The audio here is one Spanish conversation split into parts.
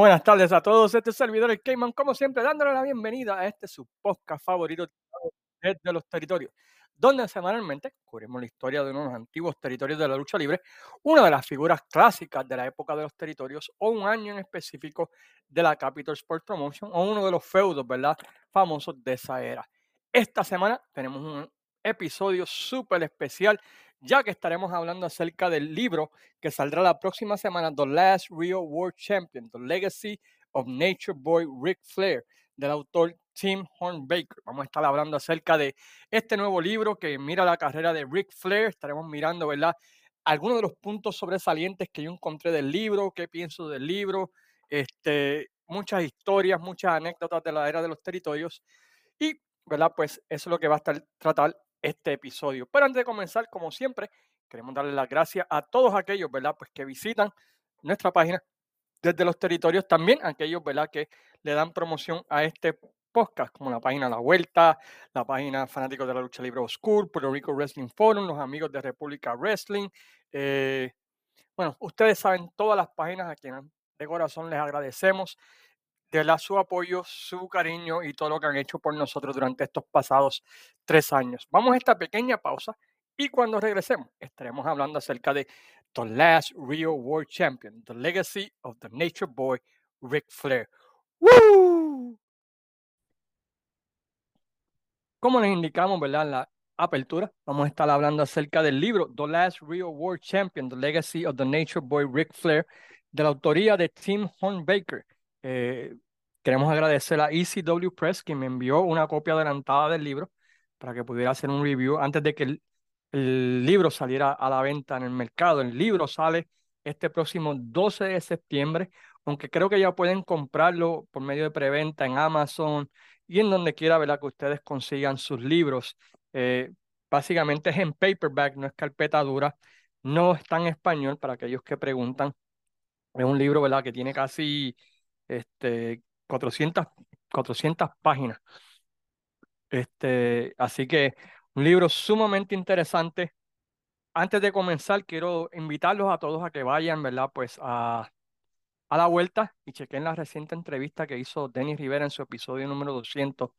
buenas tardes a todos. Este es servidor el Cayman, como siempre, dándole la bienvenida a este su podcast favorito desde los territorios, donde semanalmente cubrimos la historia de unos antiguos territorios de la lucha libre, una de las figuras clásicas de la época de los territorios, o un año en específico de la Capital Sports Promotion, o uno de los feudos, ¿verdad?, famosos de esa era. Esta semana tenemos un episodio súper especial ya que estaremos hablando acerca del libro que saldrá la próxima semana, The Last Real World Champion, The Legacy of Nature Boy Ric Flair, del autor Tim Hornbaker. Vamos a estar hablando acerca de este nuevo libro que mira la carrera de Ric Flair. Estaremos mirando, ¿verdad? Algunos de los puntos sobresalientes que yo encontré del libro, qué pienso del libro, este, muchas historias, muchas anécdotas de la era de los territorios. Y, ¿verdad? Pues eso es lo que va a estar tratar este episodio. Pero antes de comenzar, como siempre, queremos darle las gracias a todos aquellos, ¿verdad? Pues que visitan nuestra página desde los territorios, también aquellos, ¿verdad? Que le dan promoción a este podcast, como la página La Vuelta, la página Fanáticos de la Lucha Libre Oscura, Puerto Rico Wrestling Forum, los amigos de República Wrestling. Eh, bueno, ustedes saben todas las páginas a quienes de corazón les agradecemos de la, su apoyo, su cariño y todo lo que han hecho por nosotros durante estos pasados tres años. Vamos a esta pequeña pausa y cuando regresemos estaremos hablando acerca de The Last Real World Champion, The Legacy of the Nature Boy, Ric Flair. ¡Woo! Como les indicamos, ¿verdad? En la apertura, vamos a estar hablando acerca del libro The Last Real World Champion, The Legacy of the Nature Boy, Ric Flair, de la autoría de Tim Hornbaker. Eh, queremos agradecer a ECW Press, que me envió una copia adelantada del libro para que pudiera hacer un review antes de que el, el libro saliera a la venta en el mercado. El libro sale este próximo 12 de septiembre, aunque creo que ya pueden comprarlo por medio de preventa en Amazon y en donde quiera ¿verdad? que ustedes consigan sus libros. Eh, básicamente es en paperback, no es carpeta dura, no está en español para aquellos que preguntan. Es un libro ¿verdad? que tiene casi este, 400, 400 páginas. Este, así que un libro sumamente interesante. Antes de comenzar, quiero invitarlos a todos a que vayan, ¿verdad? Pues a, a la vuelta y chequen la reciente entrevista que hizo Denis Rivera en su episodio número 200,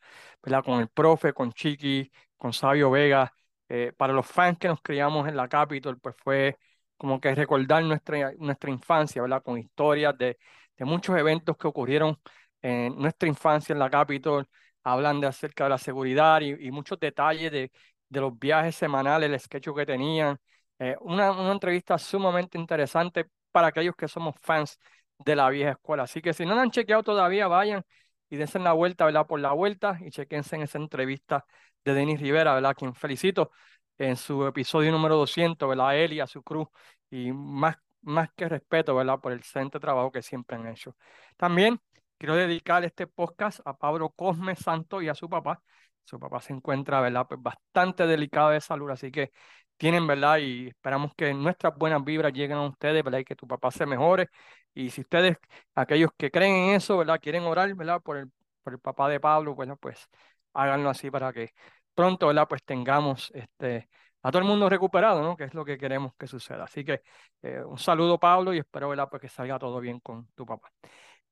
¿verdad? Con el profe, con Chiqui, con Sabio Vega. Eh, para los fans que nos criamos en la Capitol, pues fue como que recordar nuestra, nuestra infancia, ¿verdad? Con historias de, de muchos eventos que ocurrieron en nuestra infancia en la Capitol, hablan de acerca de la seguridad y, muchos detalles de, de, los viajes semanales, el sketch que tenían. Eh, una, una entrevista sumamente interesante para aquellos que somos fans de la vieja escuela. Así que si no la han chequeado todavía, vayan y dense la vuelta, ¿verdad? Por la vuelta y chequense en esa entrevista de Denis Rivera, ¿verdad? Quien felicito en su episodio número 200, ¿verdad? A él y a su cruz y más más que respeto, ¿verdad? Por el excelente trabajo que siempre han hecho. También quiero dedicar este podcast a Pablo Cosme Santo y a su papá. Su papá se encuentra, ¿verdad? Pues bastante delicado de salud, así que tienen, ¿verdad? Y esperamos que nuestras buenas vibras lleguen a ustedes, ¿verdad? Y que tu papá se mejore. Y si ustedes, aquellos que creen en eso, ¿verdad? Quieren orar, ¿verdad? Por el, por el papá de Pablo, bueno, pues háganlo así para que pronto, ¿verdad? Pues tengamos este a todo el mundo recuperado, ¿no? Que es lo que queremos que suceda. Así que eh, un saludo, Pablo, y espero, ¿verdad? Pues que salga todo bien con tu papá.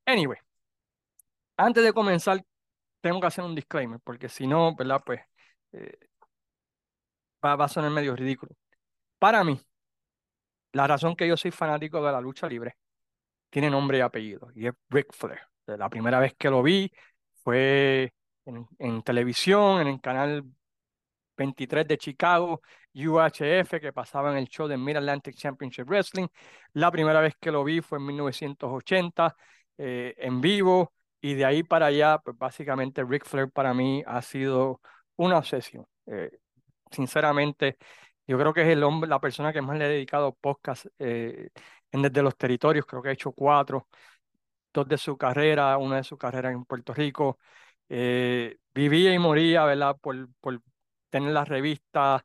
Anyway, antes de comenzar, tengo que hacer un disclaimer, porque si no, ¿verdad? Pues eh, va, a sonar medio ridículo. Para mí, la razón que yo soy fanático de la lucha libre tiene nombre y apellido, y es Ric Flair. La primera vez que lo vi fue en, en televisión, en el canal 23 de Chicago, UHF, que pasaba en el show de Mid Atlantic Championship Wrestling. La primera vez que lo vi fue en 1980, eh, en vivo, y de ahí para allá, pues básicamente Ric Flair para mí ha sido una obsesión. Eh, sinceramente, yo creo que es el hombre, la persona que más le ha dedicado podcast eh, en desde los territorios, creo que ha hecho cuatro, dos de su carrera, una de su carrera en Puerto Rico. vivía y moría, ¿verdad? Por, por tener las revistas,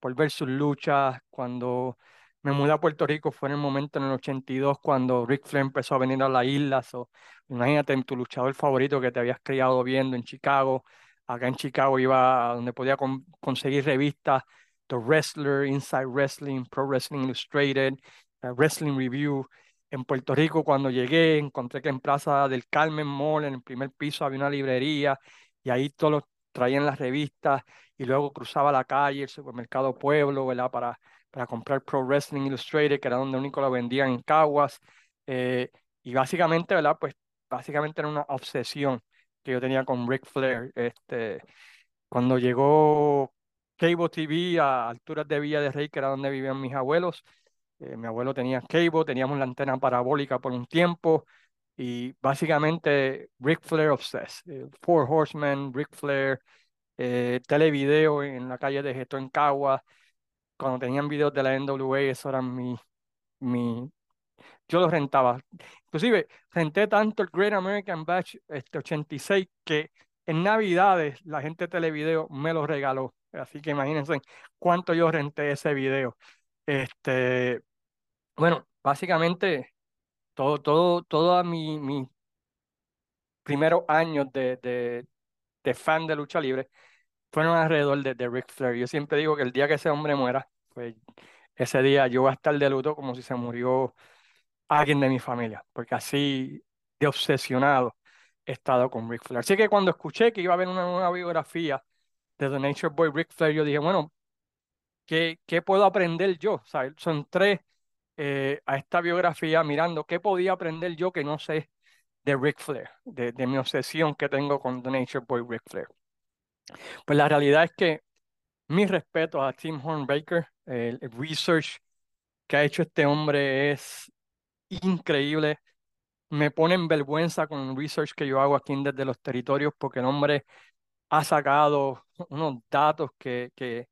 por ver sus luchas. Cuando me mudé a Puerto Rico fue en el momento en el 82 cuando Rick Flair empezó a venir a la isla. So, imagínate tu luchador favorito que te habías criado viendo en Chicago. Acá en Chicago iba a donde podía conseguir revistas, The Wrestler, Inside Wrestling, Pro Wrestling Illustrated, Wrestling Review. En Puerto Rico, cuando llegué, encontré que en Plaza del Carmen Mall, en el primer piso, había una librería y ahí todos los traían las revistas y luego cruzaba la calle, el supermercado Pueblo, ¿verdad? Para, para comprar Pro Wrestling Illustrated, que era donde único lo vendían en Caguas. Eh, y básicamente, ¿verdad? Pues básicamente era una obsesión que yo tenía con Ric Flair. Este, cuando llegó Cable TV a alturas de Villa de Rey, que era donde vivían mis abuelos, eh, mi abuelo tenía cable, teníamos la antena parabólica por un tiempo y básicamente Ric Flair obsessed. Eh, Four Horsemen, Ric Flair, eh, televideo en la calle de Gesto en Cagua. Cuando tenían videos de la NWA, eso era mi, mi, yo los rentaba. Inclusive, renté tanto el Great American Batch este 86 que en Navidades la gente de televideo me lo regaló. Así que imagínense cuánto yo renté ese video. Este, bueno, básicamente todo, todo, todos mi, mis primeros años de, de, fan de lucha libre fueron alrededor de, de Ric Flair. Yo siempre digo que el día que ese hombre muera, pues ese día yo voy a estar de luto como si se murió alguien de mi familia, porque así de obsesionado he estado con Ric Flair. Así que cuando escuché que iba a haber una nueva biografía de The Nature Boy Ric Flair, yo dije, bueno, ¿qué, qué puedo aprender yo? O sea, son tres eh, a esta biografía mirando qué podía aprender yo que no sé de Ric Flair, de, mi obsesión que tengo con The Nature Boy Ric Flair. Pues la realidad es que mi respeto a Tim Hornbaker, el, el research que ha hecho este hombre es increíble. Me pone en vergüenza con el research que yo hago aquí desde los territorios porque el hombre ha sacado unos datos que, que,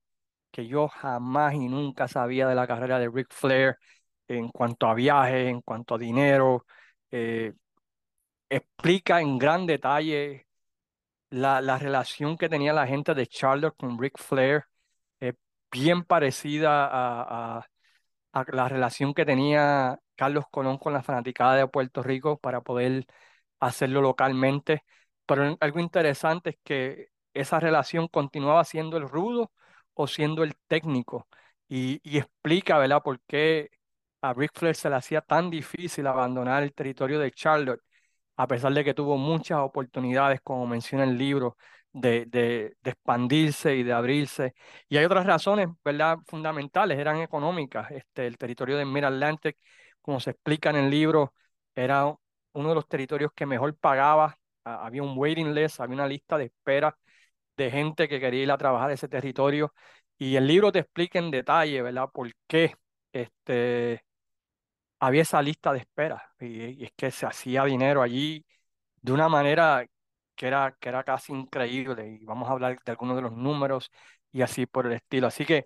que yo jamás y nunca sabía de la carrera de Ric Flair en cuanto a viajes, en cuanto a dinero, eh, explica en gran detalle la, la, relación que tenía la gente de Charlotte con Ric Flair, bien parecida a, a, a, la relación que tenía Carlos Colón con la fanaticada de Puerto Rico para poder hacerlo localmente. Pero algo interesante es que esa relación continuaba siendo el rudo o siendo el técnico. Y, y explica, ¿verdad?, por qué a Ric Flair se le hacía tan difícil abandonar el territorio de Charlotte, a pesar de que tuvo muchas oportunidades, como menciona el libro, de, de, expandirse y de abrirse. Y hay otras razones, ¿verdad?, fundamentales, eran económicas. Este, el territorio de Mid-Atlantic, como se explica en el libro, era uno de los territorios que mejor pagaba. Había un waiting list, había una lista de espera de gente que quería ir a trabajar ese territorio. Y el libro te explica en detalle, ¿verdad?, por qué este, había esa lista de espera y, es que se hacía dinero allí de una manera que era, que era casi increíble y vamos a hablar de algunos de los números y así por el estilo. Así que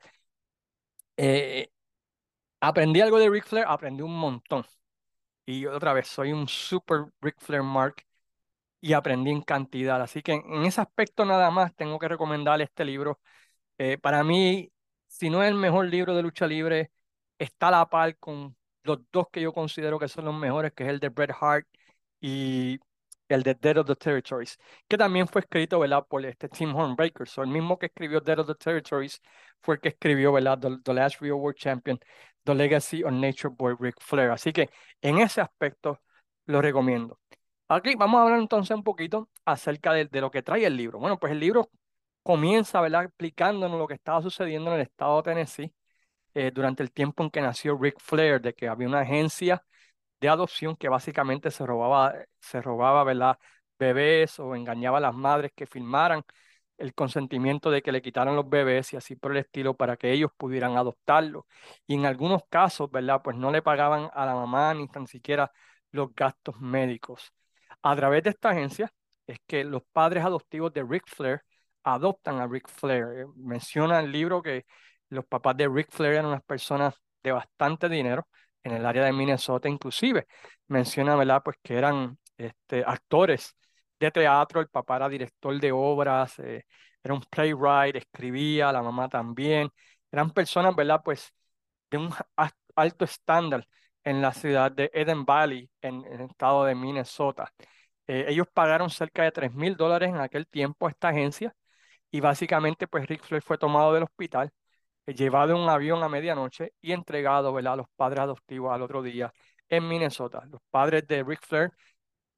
eh, aprendí algo de Ric Flair, aprendí un montón. Y otra vez, soy un super Ric Flair Mark y aprendí en cantidad. Así que en, ese aspecto nada más tengo que recomendarle este libro. Eh, para mí, si no es el mejor libro de lucha libre, está a la par con los dos que yo considero que son los mejores, que es el de Bret Hart y el de Dead of the Territories, que también fue escrito. Por este Tim Hornbreaker. So, el mismo que escribió Dead of the Territories fue el que escribió, ¿verdad? The, Last Real World Champion, The Legacy of Nature Boy Ric Flair. Así que en ese aspecto lo recomiendo. Aquí vamos a hablar entonces un poquito acerca de, de lo que trae el libro. Bueno, pues el libro comienza, ¿verdad? Explicándonos lo que estaba sucediendo en el estado de Tennessee eh, durante el tiempo en que nació Ric Flair, de que había una agencia de adopción que básicamente se robaba, se robaba bebés o engañaba a las madres que firmaran el consentimiento de que le quitaran los bebés y así por el estilo para que ellos pudieran adoptarlo. Y en algunos casos, ¿verdad? Pues no le pagaban a la mamá ni tan siquiera los gastos médicos. A través de esta agencia es que los padres adoptivos de Ric Flair adoptan a Ric Flair. Menciona el libro que los papás de Ric Flair eran unas personas de bastante dinero en el área de Minnesota, inclusive menciona, ¿verdad? Pues que eran este, actores de teatro, el papá era director de obras, eh, era un playwright, escribía, la mamá también, eran personas, ¿verdad? Pues de un alto estándar en la ciudad de Eden Valley, en, el estado de Minnesota. Eh, ellos pagaron cerca de 3 mil dólares en aquel tiempo a esta agencia y básicamente pues Rick Flair fue tomado del hospital llevado en un avión a medianoche y entregado ¿verdad? a los padres adoptivos al otro día en Minnesota. Los padres de Ric Flair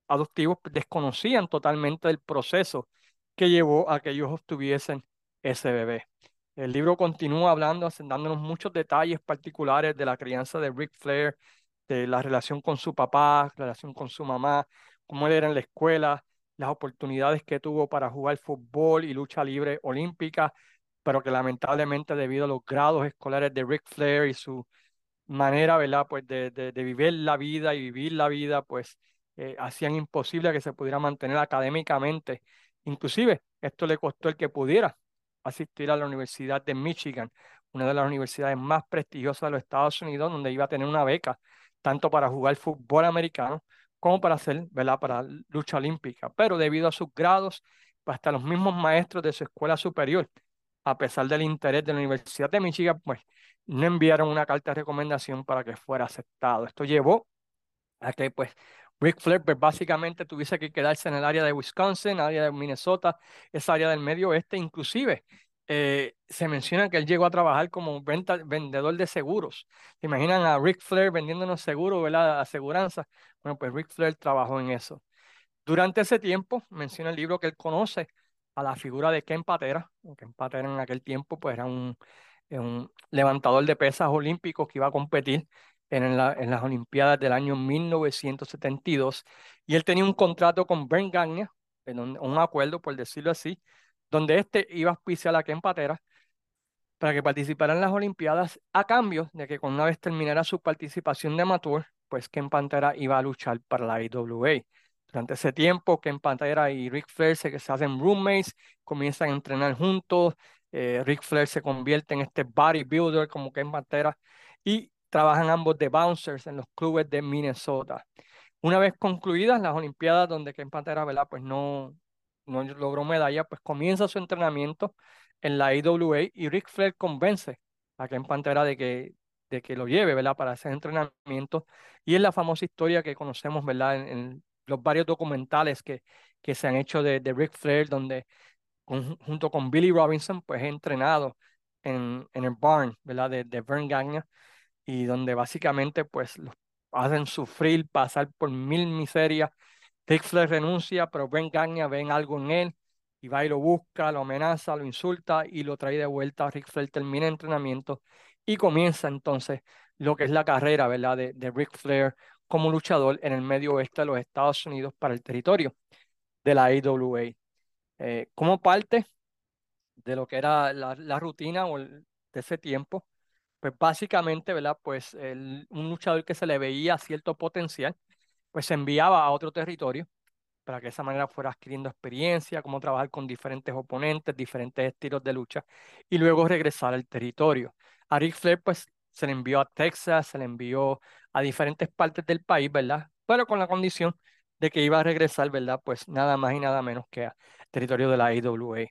adoptivos desconocían totalmente el proceso que llevó a que ellos obtuviesen ese bebé. El libro continúa hablando, dándonos muchos detalles particulares de la crianza de Ric Flair, de la relación con su papá, la relación con su mamá, cómo él era en la escuela, las oportunidades que tuvo para jugar fútbol y lucha libre olímpica, pero que lamentablemente debido a los grados escolares de Ric Flair y su manera, ¿verdad? Pues de, de, de vivir la vida y vivir la vida, pues eh, hacían imposible que se pudiera mantener académicamente. Inclusive, esto le costó el que pudiera asistir a la Universidad de Michigan, una de las universidades más prestigiosas de los Estados Unidos, donde iba a tener una beca, tanto para jugar fútbol americano como para hacer, ¿verdad? Para lucha olímpica. Pero debido a sus grados, hasta los mismos maestros de su escuela superior, a pesar del interés de la Universidad de Michigan, pues no enviaron una carta de recomendación para que fuera aceptado. Esto llevó a que pues Rick Flair pues, básicamente tuviese que quedarse en el área de Wisconsin, área de Minnesota, esa área del medio oeste, inclusive eh, se menciona que él llegó a trabajar como vendedor de seguros. ¿Se imaginan a Rick Flair vendiéndonos seguros, ¿verdad? Aseguranza. Bueno, pues Rick Flair trabajó en eso. Durante ese tiempo, menciona el libro que él conoce a la figura de Ken Patera. Ken Patera en aquel tiempo pues era un, un levantador de pesas olímpicos que iba a competir en, en las Olimpiadas del año 1972 y él tenía un contrato con Brent Gagne, en un, acuerdo, por decirlo así, donde este iba a auspiciar a Ken Patera para que participara en las Olimpiadas a cambio de que una vez terminara su participación de amateur, pues Ken Pantera iba a luchar para la IWA. Durante ese tiempo, Ken Pantera y Rick Flair se, se hacen roommates, comienzan a entrenar juntos, eh, Rick Flair se convierte en este bodybuilder como Ken Pantera y trabajan ambos de bouncers en los clubes de Minnesota. Una vez concluidas las Olimpiadas, donde Ken Pantera, ¿verdad? Pues no, no logró medalla, pues comienza su entrenamiento en la IWA y Rick Flair convence a Ken Pantera de que, de que lo lleve, ¿verdad? Para ese entrenamiento. Y es la famosa historia que conocemos, ¿verdad? Los varios documentales que, que se han hecho de, de Rick Flair, donde junto con Billy Robinson, pues he entrenado en, en el barn, ¿verdad? De, de Vern Gagne y donde básicamente pues los hacen sufrir, pasar por mil miserias. Rick Flair renuncia, pero Ben Gagne ven algo en él y va y lo busca, lo amenaza, lo insulta y lo trae de vuelta. Rick Flair termina el entrenamiento y comienza entonces lo que es la carrera, ¿verdad? De, de Rick Flair como luchador en el medio oeste de los Estados Unidos para el territorio de la AWA. Eh, como parte de lo que era la, rutina de ese tiempo, pues básicamente, ¿verdad? Pues un luchador que se le veía cierto potencial, pues se enviaba a otro territorio para que de esa manera fuera adquiriendo experiencia, cómo trabajar con diferentes oponentes, diferentes estilos de lucha, y luego regresar al territorio. A Ric Flair, pues se le envió a Texas, se le envió a diferentes partes del país, ¿verdad? Pero con la condición de que iba a regresar, ¿verdad? Pues nada más y nada menos que a territorio de la IWA.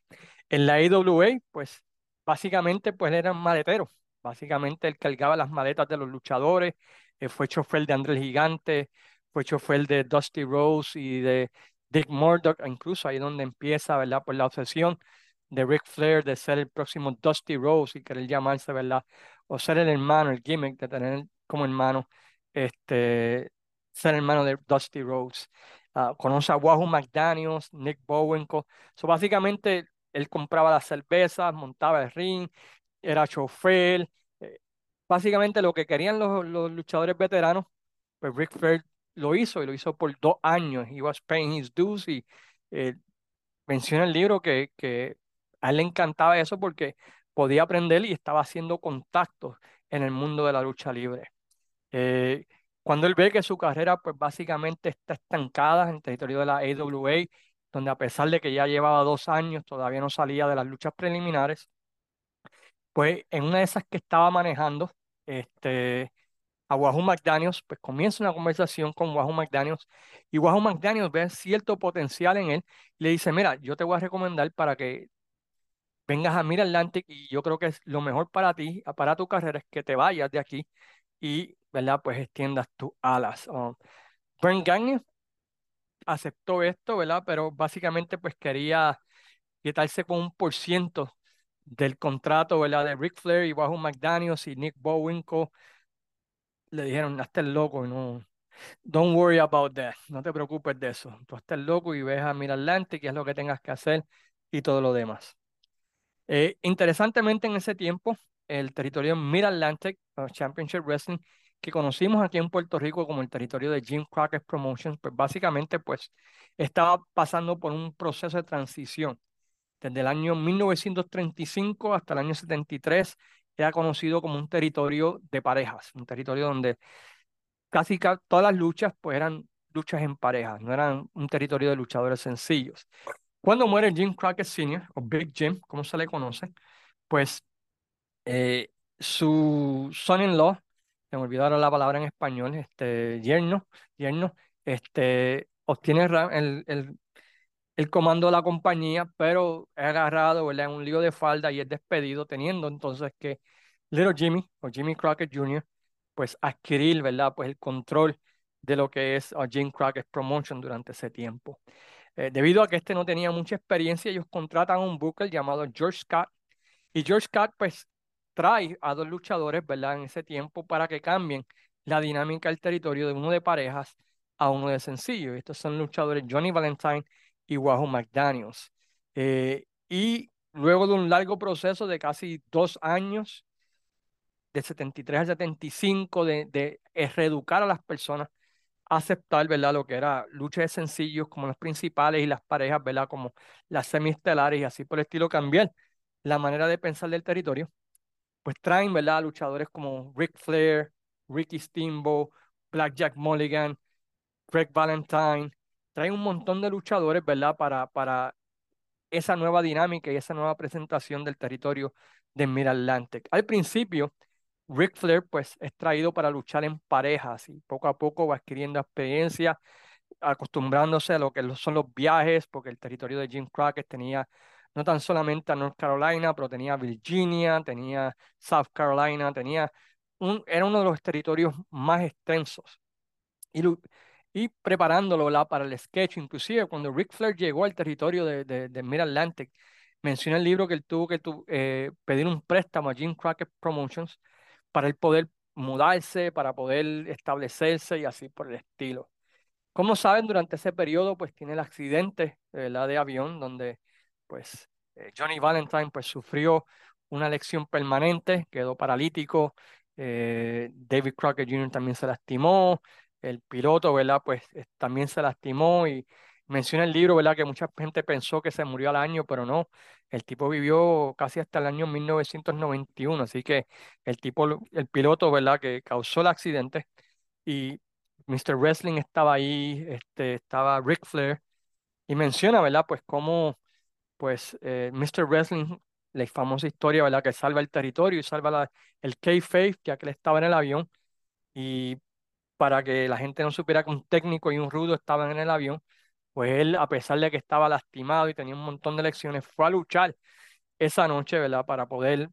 En la IWA, pues básicamente, pues eran maleteros Básicamente él cargaba las maletas de los luchadores, eh, fue chofer de Andrés Gigante, fue chofer de Dusty Rose y de Dick Murdoch, incluso ahí donde empieza, ¿verdad? Por la obsesión de Ric Flair de ser el próximo Dusty Rose y querer llamarse, ¿verdad? O ser el hermano, el gimmick de tener como hermano, este, ser hermano de Dusty Rose. Uh, conoce a Wahoo McDaniels, Nick Bowenko. So, básicamente, él compraba las cervezas, montaba el ring, era chofer. Eh, básicamente lo que querían los, los, luchadores veteranos, pues Rick Flair lo hizo y lo hizo por dos años. He was paying his dues y eh, menciona el libro que, que a él le encantaba eso porque podía aprender y estaba haciendo contactos en el mundo de la lucha libre. Eh, cuando él ve que su carrera pues básicamente está estancada en el territorio de la AWA, donde a pesar de que ya llevaba dos años, todavía no salía de las luchas preliminares, pues en una de esas que estaba manejando, este, a Wahoo McDaniels, pues comienza una conversación con Wahoo McDaniels y Wahoo McDaniels ve cierto potencial en él y le dice, mira, yo te voy a recomendar para que vengas a Mid Atlantic y yo creo que es lo mejor para ti, para tu carrera, es que te vayas de aquí y, ¿verdad? Pues extiendas tus alas. Um, Brent Gagne aceptó esto, ¿verdad? Pero básicamente pues quería quitarse con un por ciento del contrato ¿verdad? de Ric Flair y Wahoo McDaniels y Nick Bowenko le dijeron, hazte el loco, no, Don't worry about that. No te preocupes de eso. Tú estás loco y ves a Mid Atlantic, que es lo que tengas que hacer y todo lo demás. Eh, interesantemente, en ese tiempo, el territorio Mid Atlantic Championship Wrestling, que conocimos aquí en Puerto Rico como el territorio de Jim Crockett Promotions, pues básicamente pues estaba pasando por un proceso de transición. Desde el año 1935 hasta el año 73 era conocido como un territorio de parejas, un territorio donde casi todas las luchas pues eran luchas en parejas, no eran un territorio de luchadores sencillos. Cuando muere Jim Crockett Sr., o Big Jim, como se le conoce, pues eh, su son-in-law, se me olvidó la palabra en español, este, yerno, yerno, este, obtiene el, el, el comando de la compañía, pero es agarrado en un lío de falda y es despedido, teniendo entonces que Little Jimmy, o Jimmy Crockett Jr., pues adquirir, ¿verdad? Pues el control de lo que es uh, Jim Crockett Promotion durante ese tiempo. Eh, debido a que este no tenía mucha experiencia, ellos contratan a un booker llamado George Scott, y George Scott pues trae a dos luchadores, ¿verdad? En ese tiempo para que cambien la dinámica del territorio de uno de parejas a uno de sencillo. Estos son luchadores Johnny Valentine y Wahoo McDaniels. Eh, y luego de un largo proceso de casi dos años, de 73 al 75, de, de reeducar a las personas a aceptar, ¿verdad? Lo que era lucha de sencillos como los principales y las parejas, ¿verdad? Como las semiestelares y así por el estilo, cambiar la manera de pensar del territorio. Pues traen, ¿verdad? Luchadores como Ric Flair, Ricky Steamboat, Blackjack Mulligan, Greg Valentine, traen un montón de luchadores, ¿verdad? Para, para esa nueva dinámica y esa nueva presentación del territorio de Mid-Atlantic. Al principio, Ric Flair pues es traído para luchar en parejas y poco a poco va adquiriendo experiencia, acostumbrándose a lo que son los viajes, porque el territorio de Jim Crockett tenía no tan solamente a North Carolina, pero tenía Virginia, tenía South Carolina, tenía un, era uno de los territorios más extensos. Y, preparándolo para el sketch. Inclusive cuando Ric Flair llegó al territorio de, de, de Mid Atlantic, menciona el libro que él tuvo que eh, pedir un préstamo a Jim Crockett Promotions para él poder mudarse, para poder establecerse y así por el estilo. Como saben, durante ese periodo pues tiene el accidente la de avión donde pues eh, Johnny Valentine pues sufrió una lección permanente, quedó paralítico, eh, David Crockett Jr. también se lastimó, el piloto, ¿verdad? Pues también se lastimó y menciona el libro, ¿verdad? Que mucha gente pensó que se murió al año, pero no. El tipo vivió casi hasta el año 1991, así que el tipo, el piloto, ¿verdad? Que causó el accidente y Mr. Wrestling estaba ahí, este, estaba Ric Flair y menciona, ¿verdad? Pues cómo, pues eh, Mr. Wrestling, la famosa historia, ¿verdad? Que salva el territorio y salva la, el K-Faith, ya que él estaba en el avión y para que la gente no supiera que un técnico y un rudo estaban en el avión, pues él, a pesar de que estaba lastimado y tenía un montón de lecciones, fue a luchar esa noche, ¿verdad? Para poder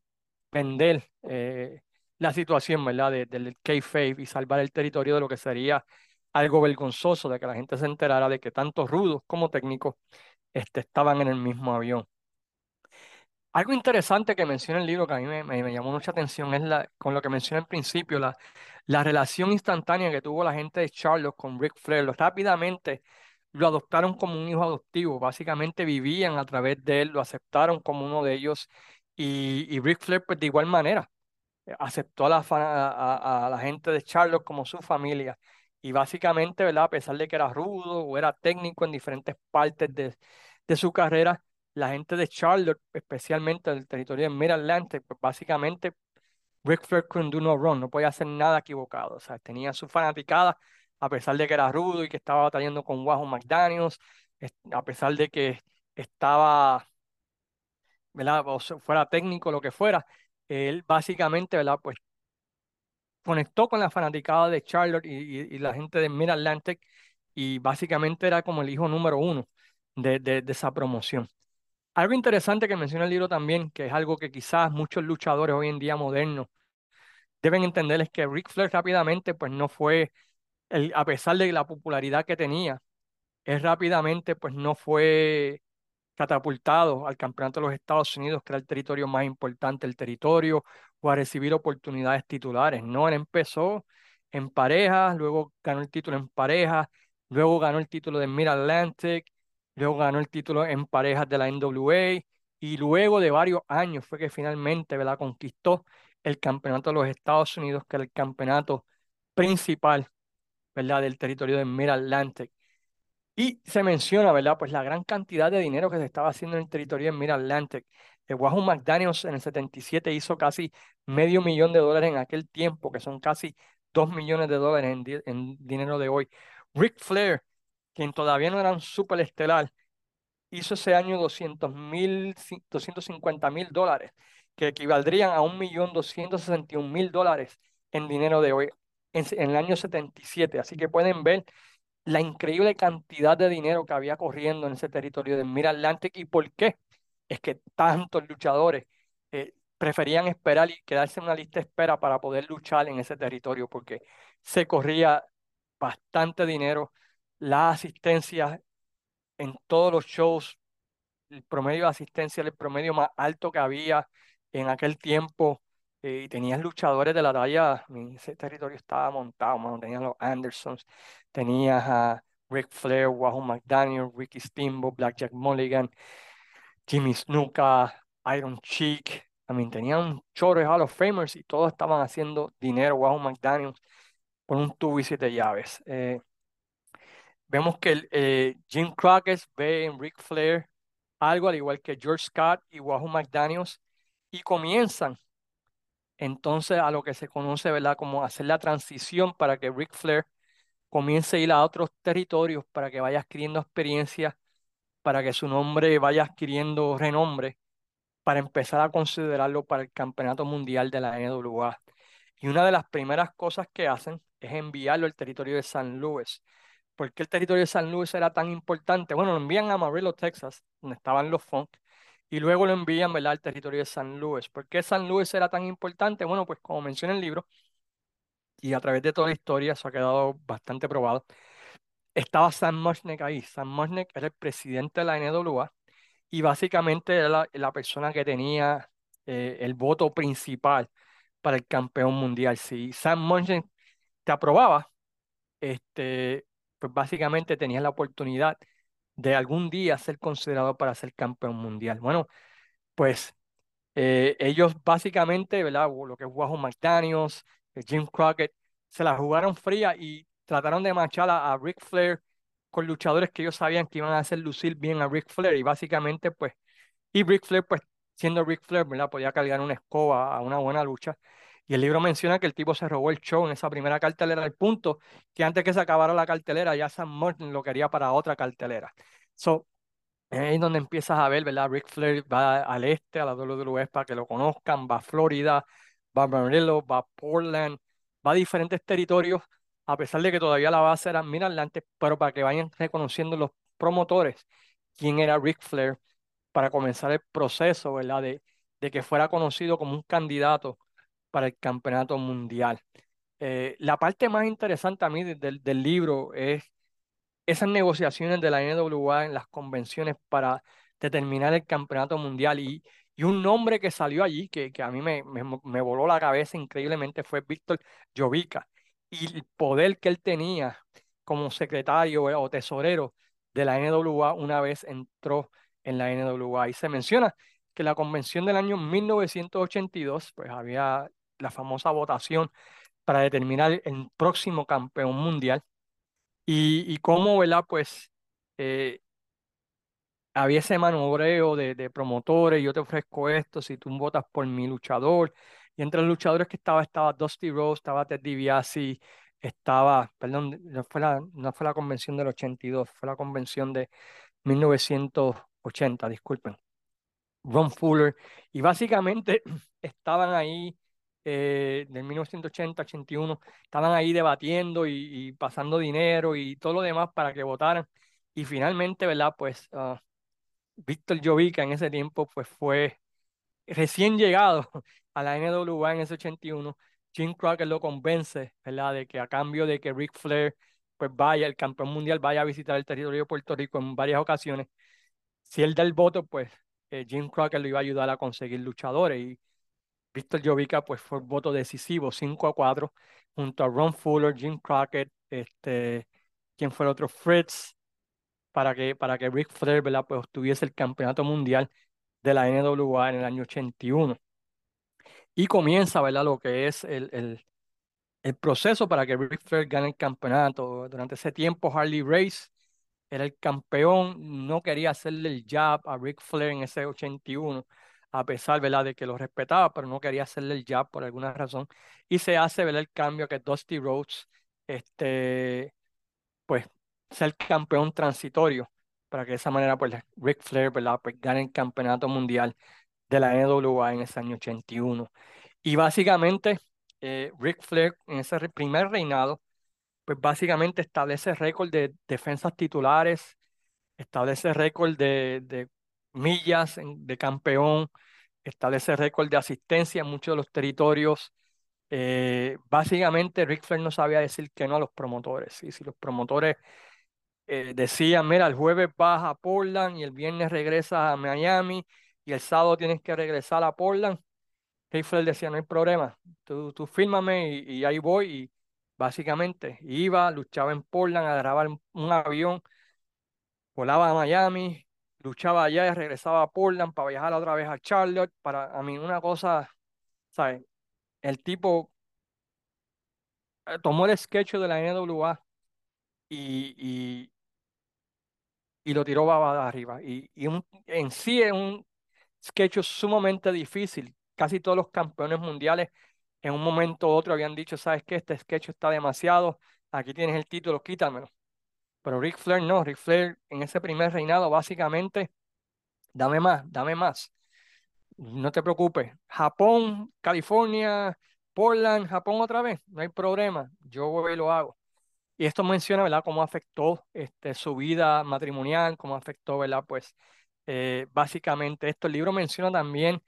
vender eh, la situación, ¿verdad? del K-Faith y salvar el territorio de lo que sería algo vergonzoso de que la gente se enterara de que tanto rudos como técnicos este, estaban en el mismo avión. Algo interesante que menciona el libro que a mí me, llamó mucha atención es la, con lo que menciona al principio, la, la relación instantánea que tuvo la gente de Charlotte con Rick Flair. Rápidamente lo adoptaron como un hijo adoptivo, básicamente vivían a través de él, lo aceptaron como uno de ellos y, y Ric Flair pues de igual manera eh, aceptó a la, a, a la gente de Charlotte como su familia y básicamente, ¿verdad? A pesar de que era rudo o era técnico en diferentes partes de, de su carrera, la gente de Charlotte, especialmente del territorio de Mid-Atlantic, pues básicamente Rick Flair couldn't do no wrong, no podía hacer nada equivocado. O sea, tenía su fanaticada, a pesar de que era rudo y que estaba batallando con Wahoo McDaniels, a pesar de que estaba, ¿verdad? O fuera técnico, lo que fuera, él básicamente, ¿verdad? Pues conectó con la fanaticada de Charlotte y, la gente de Mid-Atlantic y básicamente era como el hijo número uno de, de, de esa promoción. Algo interesante que menciona el libro también, que es algo que quizás muchos luchadores hoy en día modernos deben entender, es que Ric Flair rápidamente, pues no fue, el, a pesar de la popularidad que tenía, él rápidamente, pues no fue catapultado al campeonato de los Estados Unidos, que era el territorio más importante del territorio, o a recibir oportunidades titulares. No, él empezó en parejas, luego ganó el título en parejas, luego ganó el título de Mid Atlantic, luego ganó el título en parejas de la NWA y luego de varios años fue que finalmente, ¿verdad? Conquistó el campeonato de los Estados Unidos, que era el campeonato principal, ¿verdad? Del territorio de Mid Atlantic. Y se menciona, ¿verdad? Pues la gran cantidad de dinero que se estaba haciendo en el territorio de Mid Atlantic. El Wahoo McDaniels en el 77 hizo casi medio millón de dólares en aquel tiempo, que son casi dos millones de dólares en, dinero de hoy. Ric Flair, quien todavía no era un superestelar, hizo ese año 200 mil, 250 mil dólares, que equivaldrían a un millón mil dólares en dinero de hoy en, en el año 77. Así que pueden ver la increíble cantidad de dinero que había corriendo en ese territorio de Mid Atlantic y por qué es que tantos luchadores eh, preferían esperar y quedarse en una lista de espera para poder luchar en ese territorio porque se corría bastante dinero, la asistencia en todos los shows, el promedio de asistencia el promedio más alto que había en aquel tiempo eh, y tenías luchadores de la talla, ese territorio estaba montado, mano. Tenías los Andersons, tenías a Ric Flair, Wahoo McDaniel, Ricky Steamboat, Blackjack Mulligan, Jimmy Snuka, Iron Cheek. También tenían un chorro de Hall of Famers y todos estaban haciendo dinero, Wahoo McDaniel, con un tubo y siete llaves. Eh, vemos que eh, Jim Crockett ve en Ric Flair algo al igual que George Scott y Wahoo McDaniels y comienzan entonces a lo que se conoce, ¿verdad? Como hacer la transición para que Ric Flair comience a ir a otros territorios, para que vaya adquiriendo experiencia, para que su nombre vaya adquiriendo renombre, para empezar a considerarlo para el Campeonato Mundial de la NWA. Y una de las primeras cosas que hacen es enviarlo al territorio de San Luis. ¿Por qué el territorio de San Luis era tan importante? Bueno, lo envían a Amarillo, Texas, donde estaban los Funk, y luego lo envían ¿verdad? al territorio de San Luis. ¿Por qué San Luis era tan importante? Bueno, pues como menciona el libro, y a través de toda la historia, eso ha quedado bastante probado, estaba Sam Mushnick ahí. Sam Mushnick era el presidente de la NWA y básicamente era la, persona que tenía eh, el voto principal para el campeón mundial. Si Sam Mushnick te aprobaba, este, pues básicamente tenías la oportunidad de algún día ser considerado para ser campeón mundial. Bueno, pues eh, ellos básicamente, ¿verdad? Lo que es Wahoo McDaniels, eh, Jim Crockett, se la jugaron fría y trataron de marchar a, Ric Flair con luchadores que ellos sabían que iban a hacer lucir bien a Ric Flair y básicamente pues, y Ric Flair pues siendo Ric Flair, ¿verdad? Podía cargar una escoba a una buena lucha. Y el libro menciona que el tipo se robó el show en esa primera cartelera al punto que antes que se acabara la cartelera ya Sam Martin lo quería para otra cartelera. So, ahí es donde empiezas a ver, ¿verdad? Ric Flair va al este, a la WWE para que lo conozcan, va a Florida, va a va a Portland, va a diferentes territorios, a pesar de que todavía la base era Mira adelante, pero para que vayan reconociendo los promotores quién era Ric Flair, para comenzar el proceso, ¿verdad? De, que fuera conocido como un candidato para el campeonato mundial. Eh, la parte más interesante a mí del, libro es esas negociaciones de la NWA en las convenciones para determinar el campeonato mundial y, un nombre que salió allí que, a mí me, me, me, voló la cabeza increíblemente fue Víctor Jovica y el poder que él tenía como secretario o tesorero de la NWA una vez entró en la NWA. Y se menciona que la convención del año 1982, pues había la famosa votación para determinar el próximo campeón mundial y, y cómo, ¿verdad? Pues eh, había ese manobreo de, de, promotores, yo te ofrezco esto si tú votas por mi luchador. Y entre los luchadores que estaba, estaba Dusty Rose, estaba Ted DiBiase, estaba, perdón, no fue la, no fue la convención del 82, fue la convención de 1980, disculpen. Ron Fuller, y básicamente estaban ahí eh, del 1980-81, estaban ahí debatiendo y, pasando dinero y todo lo demás para que votaran. Y finalmente, ¿verdad? Pues uh, Víctor Jovica en ese tiempo pues fue recién llegado a la NWA en ese 81. Jim Crockett lo convence, ¿verdad? De que a cambio de que Ric Flair pues vaya, el campeón mundial vaya a visitar el territorio de Puerto Rico en varias ocasiones, si él da el voto, pues eh, Jim Crockett lo iba a ayudar a conseguir luchadores. Y Víctor Jovica pues fue voto decisivo, 5 a 4, junto a Ron Fuller, Jim Crockett, este, quien fue el otro? Fritz, para que, para que Ric Flair. Pues obtuviese el campeonato mundial de la NWA en el año 81. Y comienza, ¿verdad? Lo que es el, el, el proceso para que Ric Flair gane el campeonato. Durante ese tiempo, Harley Race era el campeón, no quería hacerle el jab a Ric Flair en ese 81, a pesar, ¿verdad? de que lo respetaba, pero no quería hacerle el jab por alguna razón. Y se hace, ¿verdad? el cambio que Dusty Rhodes, este, pues, sea el campeón transitorio, para que de esa manera, pues, Ric Flair, ¿verdad? Pues gane el campeonato mundial de la NWA en ese año 81. Y básicamente, eh, Ric Flair en ese primer reinado, pues básicamente establece récord de defensas titulares, establece récord de, de millas de campeón, establece récord de asistencia en muchos de los territorios. Eh, básicamente, Ric Flair no sabía decir que no a los promotores. Y si los promotores eh, decían, mira, el jueves vas a Portland y el viernes regresas a Miami y el sábado tienes que regresar a Portland, Flair decía, no hay problema, tú, tú fírmame y, y ahí voy. Y básicamente iba, luchaba en Portland, agarraba un avión, volaba a Miami, luchaba allá y regresaba a Portland para viajar otra vez a Charlotte. Para a mí, una cosa, ¿sabes? El tipo eh, tomó el sketch de la NWA y, y lo tiró para arriba. Y, y un, en sí es un sketch sumamente difícil. Casi todos los campeones mundiales en un momento u otro habían dicho, ¿sabes qué? Este sketch está demasiado, aquí tienes el título, quítamelo. Pero Ric Flair no, Ric Flair en ese primer reinado básicamente, dame más, dame más. No te preocupes. Japón, California, Portland, Japón otra vez, no hay problema, yo voy y lo hago. Y esto menciona, ¿verdad?, cómo afectó este, su vida matrimonial, cómo afectó, ¿verdad?, pues eh, básicamente esto. El libro menciona también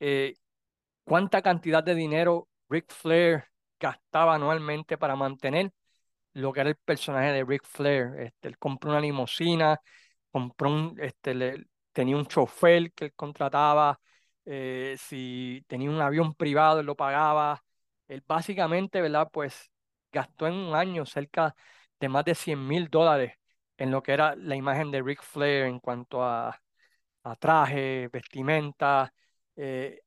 eh, cuánta cantidad de dinero Ric Flair gastaba anualmente para mantener lo que era el personaje de Ric Flair. Este, él compró una limusina, compró un, este, tenía un chofer que él contrataba, eh, si tenía un avión privado, él lo pagaba. Él básicamente, ¿verdad? Pues gastó en un año cerca de más de 100 mil dólares en lo que era la imagen de Ric Flair en cuanto a, a traje, vestimenta, eh,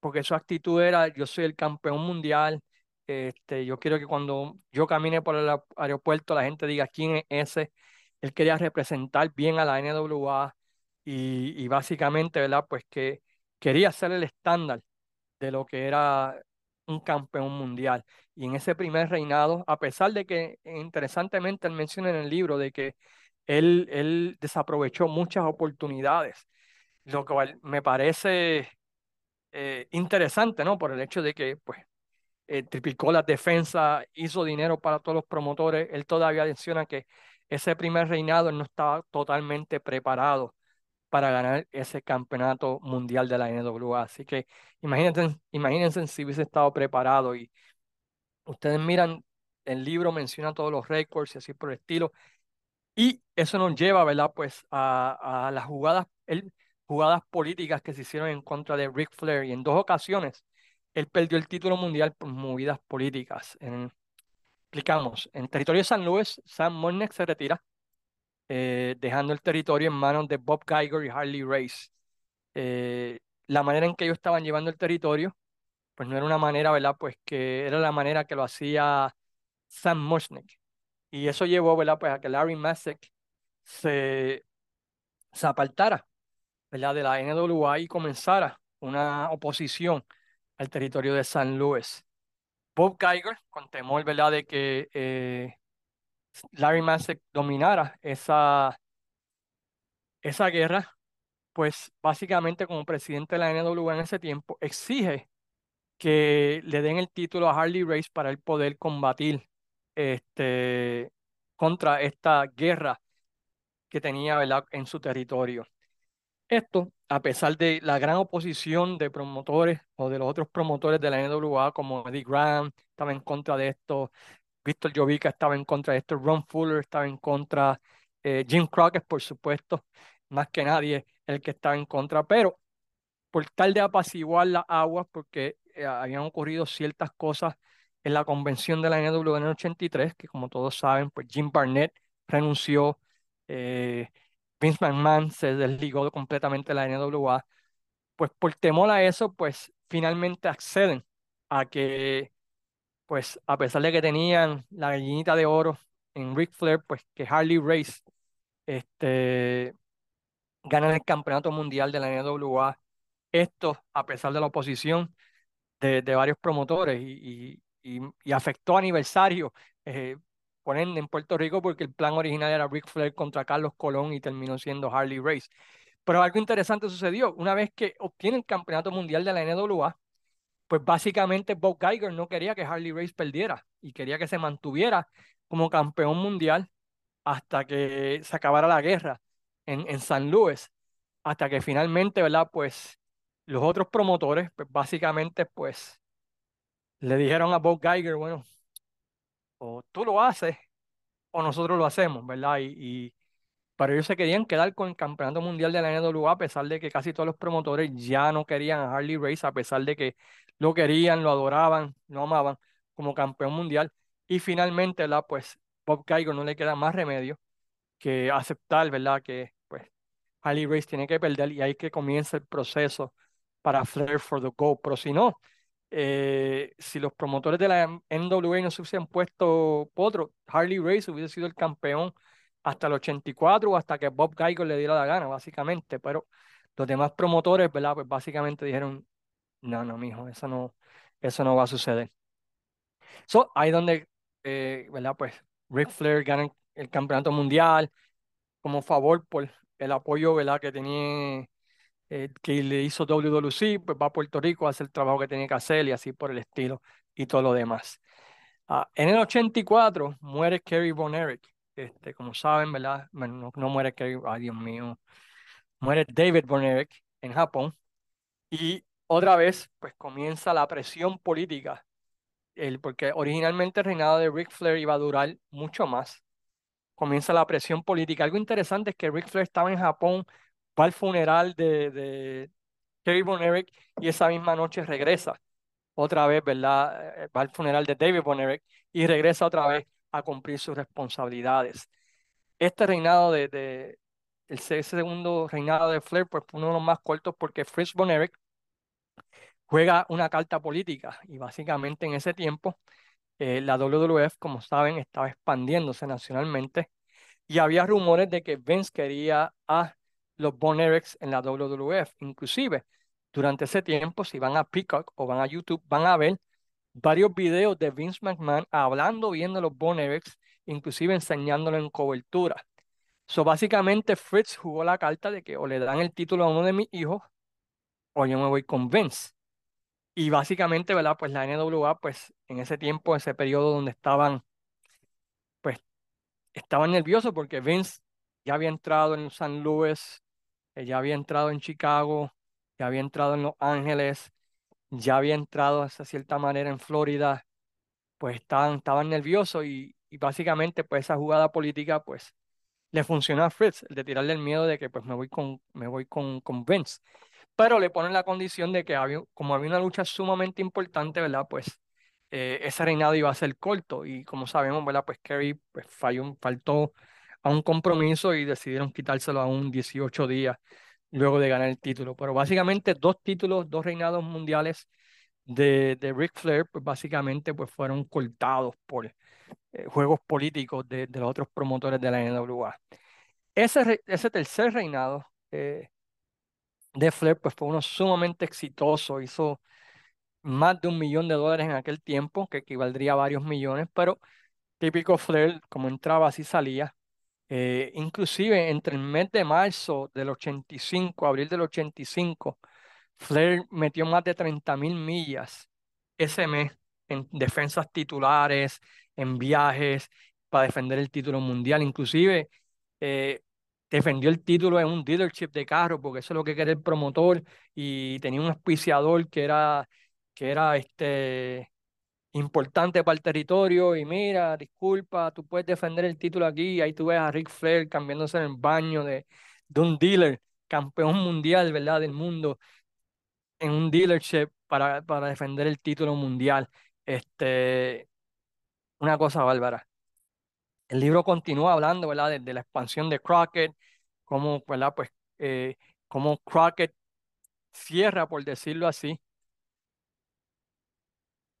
porque su actitud era, yo soy el campeón mundial, este, yo quiero que cuando yo camine por el aeropuerto la gente diga quién es ese. Él quería representar bien a la NWA y, y básicamente, ¿verdad? Pues que quería ser el estándar de lo que era un campeón mundial. Y en ese primer reinado, a pesar de que interesantemente él menciona en el libro de que él, él desaprovechó muchas oportunidades, lo cual me parece eh, interesante, ¿no? Por el hecho de que, pues, eh, triplicó las defensas, hizo dinero para todos los promotores. Él todavía menciona que ese primer reinado no estaba totalmente preparado para ganar ese campeonato mundial de la NWA. Así que imagínense, imagínense si hubiese estado preparado y ustedes miran, el libro menciona todos los récords y así por el estilo. Y eso nos lleva, ¿verdad? Pues a, las jugadas, jugadas políticas que se hicieron en contra de Ric Flair. Y en dos ocasiones él perdió el título mundial por movidas políticas. En, explicamos, en territorio de San Luis, Sam se retira, eh, dejando el territorio en manos de Bob Geiger y Harley Race. Eh, la manera en que ellos estaban llevando el territorio, pues no era una manera, ¿verdad? Pues que era la manera que lo hacía Sam Mushnick. Y eso llevó, ¿verdad? Pues a que Larry Massek se, se apartara, ¿verdad? De la NWA y comenzara una oposición al territorio de San Luis. Bob Geiger, con temor, ¿verdad?, de que eh, Larry Massey dominara esa, esa guerra, pues básicamente como presidente de la NWA en ese tiempo, exige que le den el título a Harley Race para el poder combatir este, contra esta guerra que tenía en su territorio. Esto, a pesar de la gran oposición de promotores o de los otros promotores de la NWA, como Eddie Graham, estaba en contra de esto, Víctor Jovica estaba en contra de esto, Ron Fuller estaba en contra, eh, Jim Crockett, por supuesto, más que nadie, el que estaba en contra, pero por tal de apaciguar las aguas, porque eh, habían ocurrido ciertas cosas en la convención de la NWA en el 83, que como todos saben, pues Jim Barnett renunció, eh, Vince McMahon se desligó completamente de la NWA, pues por temor a eso, pues finalmente acceden a que, pues a pesar de que tenían la gallinita de oro en Ric Flair, pues que Harley Race este, ganan el campeonato mundial de la NWA. Esto a pesar de la oposición de, de varios promotores y, y, y, afectó aniversario. Eh, ponen en Puerto Rico porque el plan original era Ric Flair contra Carlos Colón y terminó siendo Harley Race. Pero algo interesante sucedió. Una vez que obtiene el campeonato mundial de la NWA, pues básicamente Bob Geiger no quería que Harley Race perdiera y quería que se mantuviera como campeón mundial hasta que se acabara la guerra en, en San Luis, hasta que finalmente, ¿verdad? Pues los otros promotores, pues básicamente, pues le dijeron a Bob Geiger, bueno, o tú lo haces o nosotros lo hacemos, ¿verdad? Y, y pero ellos se querían quedar con el campeonato mundial de la NWA a pesar de que casi todos los promotores ya no querían a Harley Race, a pesar de que lo querían, lo adoraban, lo amaban como campeón mundial. Y finalmente, ¿verdad? Pues Bob Geiger no le queda más remedio que aceptar, ¿verdad? Que pues Harley Race tiene que perder y ahí que comienza el proceso para Flair for the Gold. Pero si no, eh, si los promotores de la NWA no se hubiesen puesto otro, Harley Race hubiese sido el campeón hasta el 84 o hasta que Bob Geiger le diera la gana, básicamente. Pero los demás promotores, ¿verdad? Pues básicamente dijeron, no, no, mijo, eso no, eso no va a suceder. So, ahí donde, eh, ¿verdad? Pues Ric Flair gana el campeonato mundial como favor por el apoyo, ¿verdad? Que tenía, eh, que le hizo WWC, pues va a Puerto Rico a hacer el trabajo que tenía que hacer y así por el estilo y todo lo demás. Ah, en el 84 muere Kerry Von Erich. Este, como saben, ¿verdad? No, muere Kerry, ay Dios mío. Muere David Von Erich en Japón. Y otra vez, pues comienza la presión política, el, porque originalmente el reinado de Ric Flair iba a durar mucho más. Comienza la presión política. Algo interesante es que Ric Flair estaba en Japón, va al funeral de, de Kerry Von Erich y esa misma noche regresa otra vez, ¿verdad? Eh, va al funeral de David Von Erich y regresa otra vez a cumplir sus responsabilidades. Este reinado de, de el segundo reinado de Flair, pues fue uno de los más cortos porque Fritz Von Erich juega una carta política y básicamente en ese tiempo eh, la WWF, como saben, estaba expandiéndose nacionalmente y había rumores de que Vince quería a los Von Erichs en la WWF. Inclusive, durante ese tiempo, si van a Peacock o van a YouTube, van a ver varios videos de Vince McMahon hablando bien de los Erichs, inclusive enseñándolo en cobertura. So, básicamente, Fritz jugó la carta de que o le dan el título a uno de mis hijos o yo me voy con Vince. Y básicamente, ¿verdad? Pues la NWA, pues en ese tiempo, ese periodo donde estaban, pues estaban nerviosos porque Vince ya había entrado en San Luis, eh, ya había entrado en Chicago, ya había entrado en Los Ángeles, ya había entrado de cierta manera en Florida, pues estaban, estaban nerviosos y, y básicamente pues esa jugada política pues le funcionó a Fritz, el de tirarle el miedo de que pues me voy con, me voy con, con Vince pero le ponen la condición de que había, como había una lucha sumamente importante, ¿verdad? Pues eh, ese reinado iba a ser corto y como sabemos, ¿verdad? Pues Kerry pues, falló, faltó a un compromiso y decidieron quitárselo a un 18 días luego de ganar el título. Pero básicamente dos títulos, dos reinados mundiales de, de Ric Flair, pues básicamente pues fueron cortados por eh, juegos políticos de, de, los otros promotores de la NWA. Ese, ese tercer reinado eh, de Flair pues fue uno sumamente exitoso, hizo más de un millón de dólares en aquel tiempo, que equivaldría a varios millones, pero típico Flair, como entraba así salía. Eh, inclusive entre el mes de marzo del 85, abril del 85, Flair metió más de 30 mil millas ese mes en defensas titulares, en viajes, para defender el título mundial. Inclusive eh, defendió el título en un dealership de carro, porque eso es lo que quería el promotor, y tenía un auspiciador que era, que era este, importante para el territorio, y mira, disculpa, tú puedes defender el título aquí, ahí tú ves a Ric Flair cambiándose en el baño de, de un dealer, campeón mundial, ¿verdad?, del mundo, en un dealership para, para defender el título mundial. Este, una cosa bárbara. El libro continúa hablando, ¿verdad? De, de la expansión de Crockett, cómo, ¿verdad? Pues, eh, cómo Crockett cierra, por decirlo así,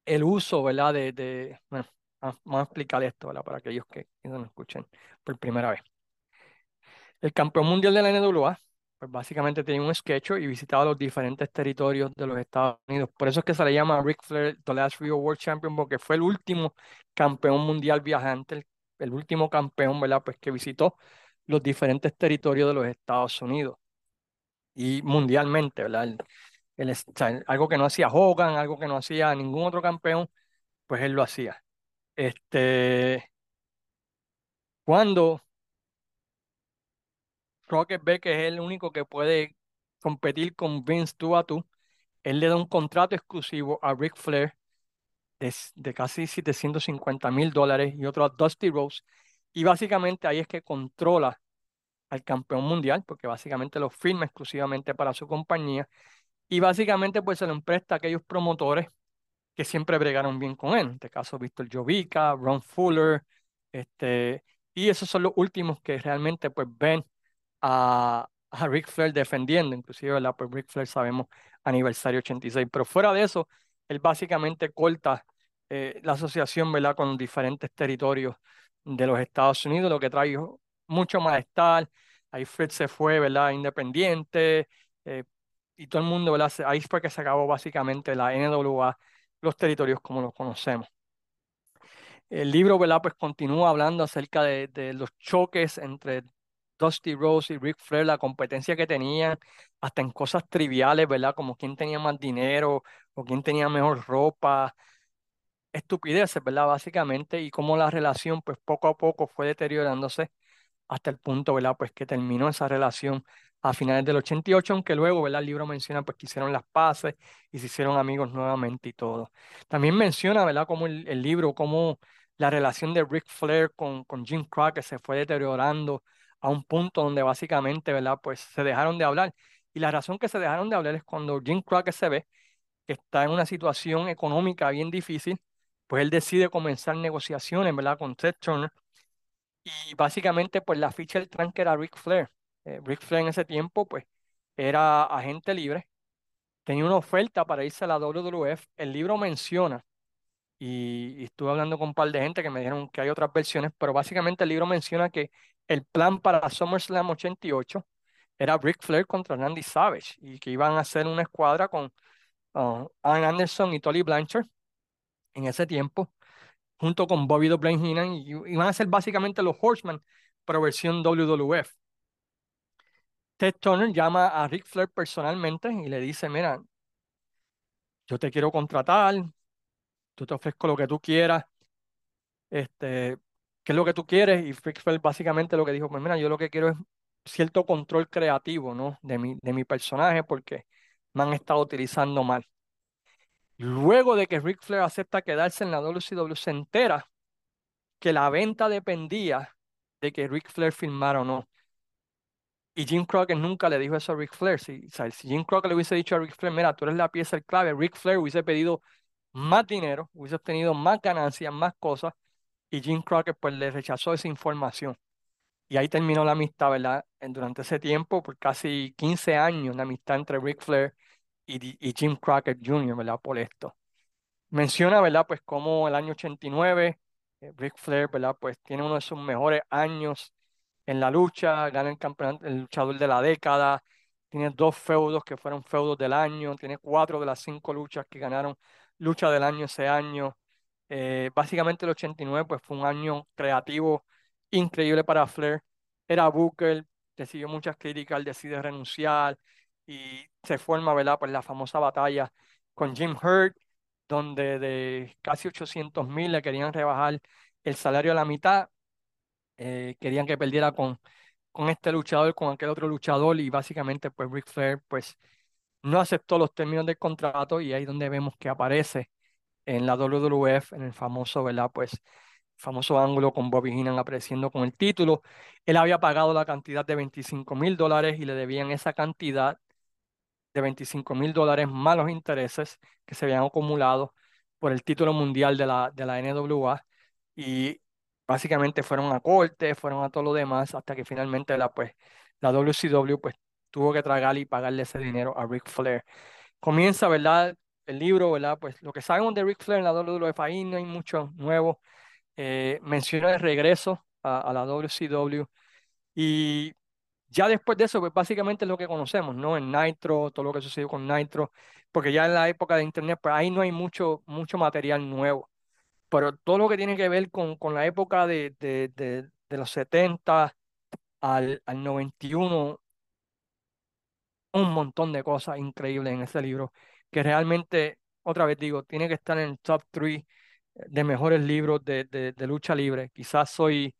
el uso, ¿verdad? De, bueno, vamos a explicar esto, ¿verdad? Para aquellos que, no escuchen por primera vez. El campeón mundial de la NWA, pues básicamente tenía un sketch y visitaba los diferentes territorios de los Estados Unidos. Por eso es que se le llama Ric Flair The Last Real World Champion, porque fue el último campeón mundial viajante, el, el último campeón, ¿verdad? Pues que visitó los diferentes territorios de los Estados Unidos y mundialmente, ¿verdad? El- algo que no hacía Hogan, algo que no hacía ningún otro campeón, pues él lo hacía. Este, cuando Crockett ve que es el único que puede competir con Vince tú a tú, él le da un contrato exclusivo a Ric Flair de, de casi 750 mil dólares y otro a Dusty Rhodes. Y básicamente ahí es que controla al campeón mundial, porque básicamente lo firma exclusivamente para su compañía. Y básicamente pues se lo empresta a aquellos promotores que siempre bregaron bien con él. En este caso, Víctor Jovica, Ron Fuller, este, y esos son los últimos que realmente pues ven a, a Ric Flair defendiendo, inclusive, ¿verdad? Pues Ric Flair sabemos aniversario 86, pero fuera de eso, él básicamente corta eh, la asociación, ¿verdad? Con diferentes territorios de los Estados Unidos, lo que trae mucho malestar. Ahí Fred se fue, ¿verdad? Independiente, eh, y todo el mundo, ¿verdad? Ahí fue que se acabó básicamente la NWA, los territorios como los conocemos. El libro, ¿verdad? Pues continúa hablando acerca de, de los choques entre Dusty Rhodes y Ric Flair, la competencia que tenían, hasta en cosas triviales, ¿verdad? Como quién tenía más dinero o quién tenía mejor ropa, estupideces, ¿verdad? Básicamente, y cómo la relación, pues poco a poco fue deteriorándose hasta el punto, ¿verdad? Pues que terminó esa relación a finales del 88, aunque luego, ¿verdad? El libro menciona pues que hicieron las paces y se hicieron amigos nuevamente y todo. También menciona, ¿verdad? Como el, el libro, cómo la relación de Ric Flair con, con Jim Crockett se fue deteriorando a un punto donde básicamente, ¿verdad? Pues se dejaron de hablar. Y la razón que se dejaron de hablar es cuando Jim Crockett se ve que está en una situación económica bien difícil, pues él decide comenzar negociaciones, ¿verdad? Con Ted Turner y básicamente, pues la ficha del tranque era Ric Flair. Eh, Flair en ese tiempo, pues, era agente libre. Tenía una oferta para irse a la WWF. El libro menciona, y, estuve hablando con un par de gente que me dijeron que hay otras versiones, pero básicamente el libro menciona que el plan para SummerSlam 88 era Ric Flair contra Randy Savage y que iban a hacer una escuadra con uh, Arn Anderson y Tully Blanchard en ese tiempo junto con Bobby Brain Heenan y, van a ser básicamente los Horsemen, pero versión WWF. Ted Turner llama a Ric Flair personalmente y le dice, mira, yo te quiero contratar, yo te ofrezco lo que tú quieras, este, ¿qué es lo que tú quieres? Y Ric Flair básicamente lo que dijo, pues mira, yo lo que quiero es cierto control creativo, ¿no? De mi, de mi personaje porque me han estado utilizando mal. Luego de que Ric Flair acepta quedarse en la WCW, se entera que la venta dependía de que Ric Flair firmara o no. Y Jim Crockett nunca le dijo eso a Ric Flair. Si, Jim Crockett le hubiese dicho a Ric Flair, mira, tú eres la pieza clave, Ric Flair hubiese pedido más dinero, hubiese obtenido más ganancias, más cosas, y Jim Crockett pues le rechazó esa información. Y ahí terminó la amistad, ¿verdad? Durante ese tiempo, por casi 15 años, la amistad entre Ric Flair y, y Jim Crockett Jr., ¿verdad? Por esto. Menciona, ¿verdad? Pues como el año 89, eh, Ric Flair, ¿verdad? Pues tiene uno de sus mejores años en la lucha, gana el campeonato, el luchador de la década, tiene dos feudos que fueron feudos del año, tiene cuatro de las cinco luchas que ganaron lucha del año ese año. Eh, básicamente el 89 pues fue un año creativo increíble para Flair. Era Booker, recibió muchas críticas, decide renunciar y se forma, ¿verdad? Pues la famosa batalla con Jim Hurt, donde de casi 800 mil le querían rebajar el salario a la mitad eh, querían que perdiera con, con este luchador, con aquel otro luchador y básicamente pues Ric Flair pues no aceptó los términos del contrato y ahí es donde vemos que aparece en la WWF, en el famoso, ¿verdad? Pues famoso ángulo con Bobby Heenan apareciendo con el título. Él había pagado la cantidad de 25 mil dólares y le debían esa cantidad de 25 mil dólares más los intereses que se habían acumulado por el título mundial de la, de la NWA y básicamente fueron a corte, fueron a todo lo demás hasta que finalmente la, pues, la WCW pues, tuvo que tragar y pagarle ese dinero a Ric Flair. Comienza, ¿verdad? El libro, ¿verdad? Pues lo que sabemos de Ric Flair en la WWF ahí no hay mucho nuevo. Eh, el regreso a, a la WCW y ya después de eso, pues básicamente es lo que conocemos, ¿no? En Nitro, todo lo que sucedió con Nitro, porque ya en la época de Internet, pues ahí no hay mucho, mucho material nuevo. Pero todo lo que tiene que ver con, con la época de, de, de, de los 70 al, al 91, un montón de cosas increíbles en ese libro, que realmente, otra vez digo, tiene que estar en el top 3 de mejores libros de, de, de lucha libre. Quizás soy...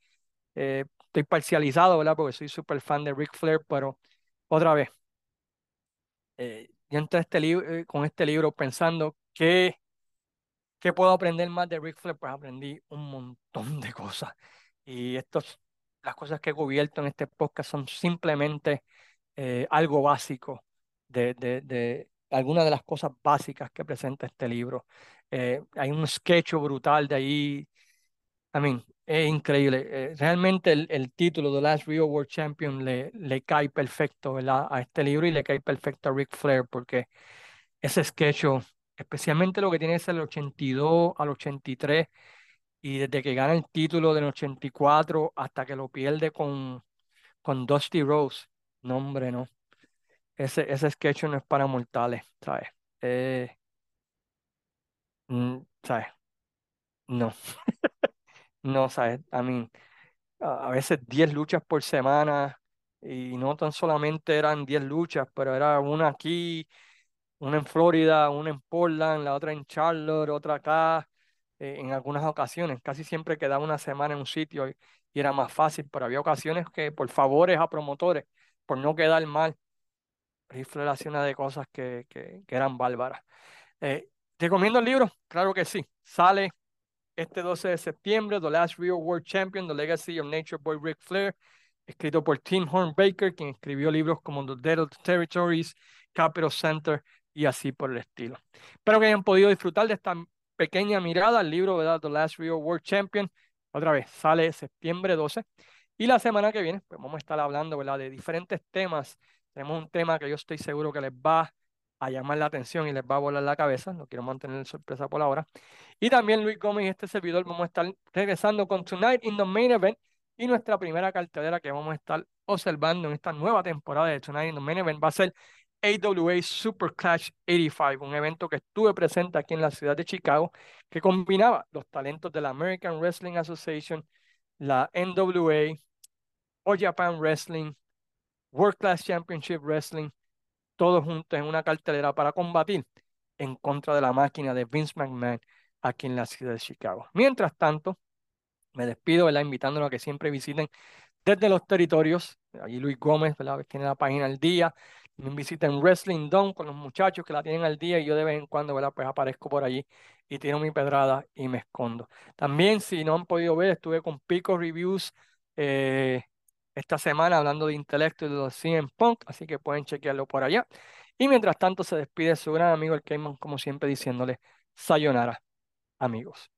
Eh, estoy parcializado, ¿verdad? Porque soy súper fan de Ric Flair, pero otra vez, eh, yo entré este libro, con este libro pensando que, ¿qué puedo aprender más de Ric Flair? Pues aprendí un montón de cosas. Y estos, las cosas que he cubierto en este podcast son simplemente eh, algo básico de, de, de algunas de las cosas básicas que presenta este libro. Eh, hay un sketch brutal de ahí. I mean, es increíble. Eh, realmente el, el, título The Last Real World Champion le, le cae perfecto ¿verdad? a este libro y le cae perfecto a Ric Flair porque ese sketch, especialmente lo que tiene es el 82 al 83 y desde que gana el título del 84 hasta que lo pierde con, con Dusty Rose. No, hombre, no. Ese, ese sketch no es para mortales, ¿sabes? Eh, mm, ¿sabes? No. No, sabes, a mí, a veces 10 luchas por semana y no tan solamente eran 10 luchas, pero era una aquí, una en Florida, una en Portland, la otra en Charlotte, otra acá, eh, en algunas ocasiones. Casi siempre quedaba una semana en un sitio y, era más fácil, pero había ocasiones que por favores a promotores, por no quedar mal, reflexiona de cosas que, que, eran bárbaras. Eh, ¿Recomiendo el libro? Claro que sí. Sale este 12 de septiembre, The Last Real World Champion, The Legacy of Nature Boy Ric Flair, escrito por Tim Hornbaker, quien escribió libros como The Dead of the Territories, Capital Center y así por el estilo. Espero que hayan podido disfrutar de esta pequeña mirada al libro, ¿verdad? The Last Real World Champion. Otra vez, sale septiembre 12. Y la semana que viene, pues vamos a estar hablando, ¿verdad? De diferentes temas. Tenemos un tema que yo estoy seguro que les va a llamar la atención y les va a volar la cabeza. No quiero mantener sorpresa por ahora. Y también Luis Gómez y este servidor vamos a estar regresando con Tonight in the Main Event y nuestra primera cartelera que vamos a estar observando en esta nueva temporada de Tonight in the Main Event va a ser AWA Super Clash 85, un evento que estuve presente aquí en la ciudad de Chicago, que combinaba los talentos de la American Wrestling Association, la NWA, All Japan Wrestling, World Class Championship Wrestling, todos juntos en una cartelera para combatir en contra de la máquina de Vince McMahon aquí en la ciudad de Chicago. Mientras tanto, me despido, ¿verdad? Invitándolos a que siempre visiten desde los territorios. Allí Luis Gómez, ¿verdad? Tiene la página al día. Me visiten Wrestling Down con los muchachos que la tienen al día y yo de vez en cuando, ¿verdad? Pues aparezco por allí y tiro mi pedrada y me escondo. También, si no han podido ver, estuve con Pico Reviews eh, esta semana hablando de intelecto y de los CM Punk, así que pueden chequearlo por allá. Y mientras tanto se despide su gran amigo el Cayman, como siempre, diciéndole sayonara, amigos.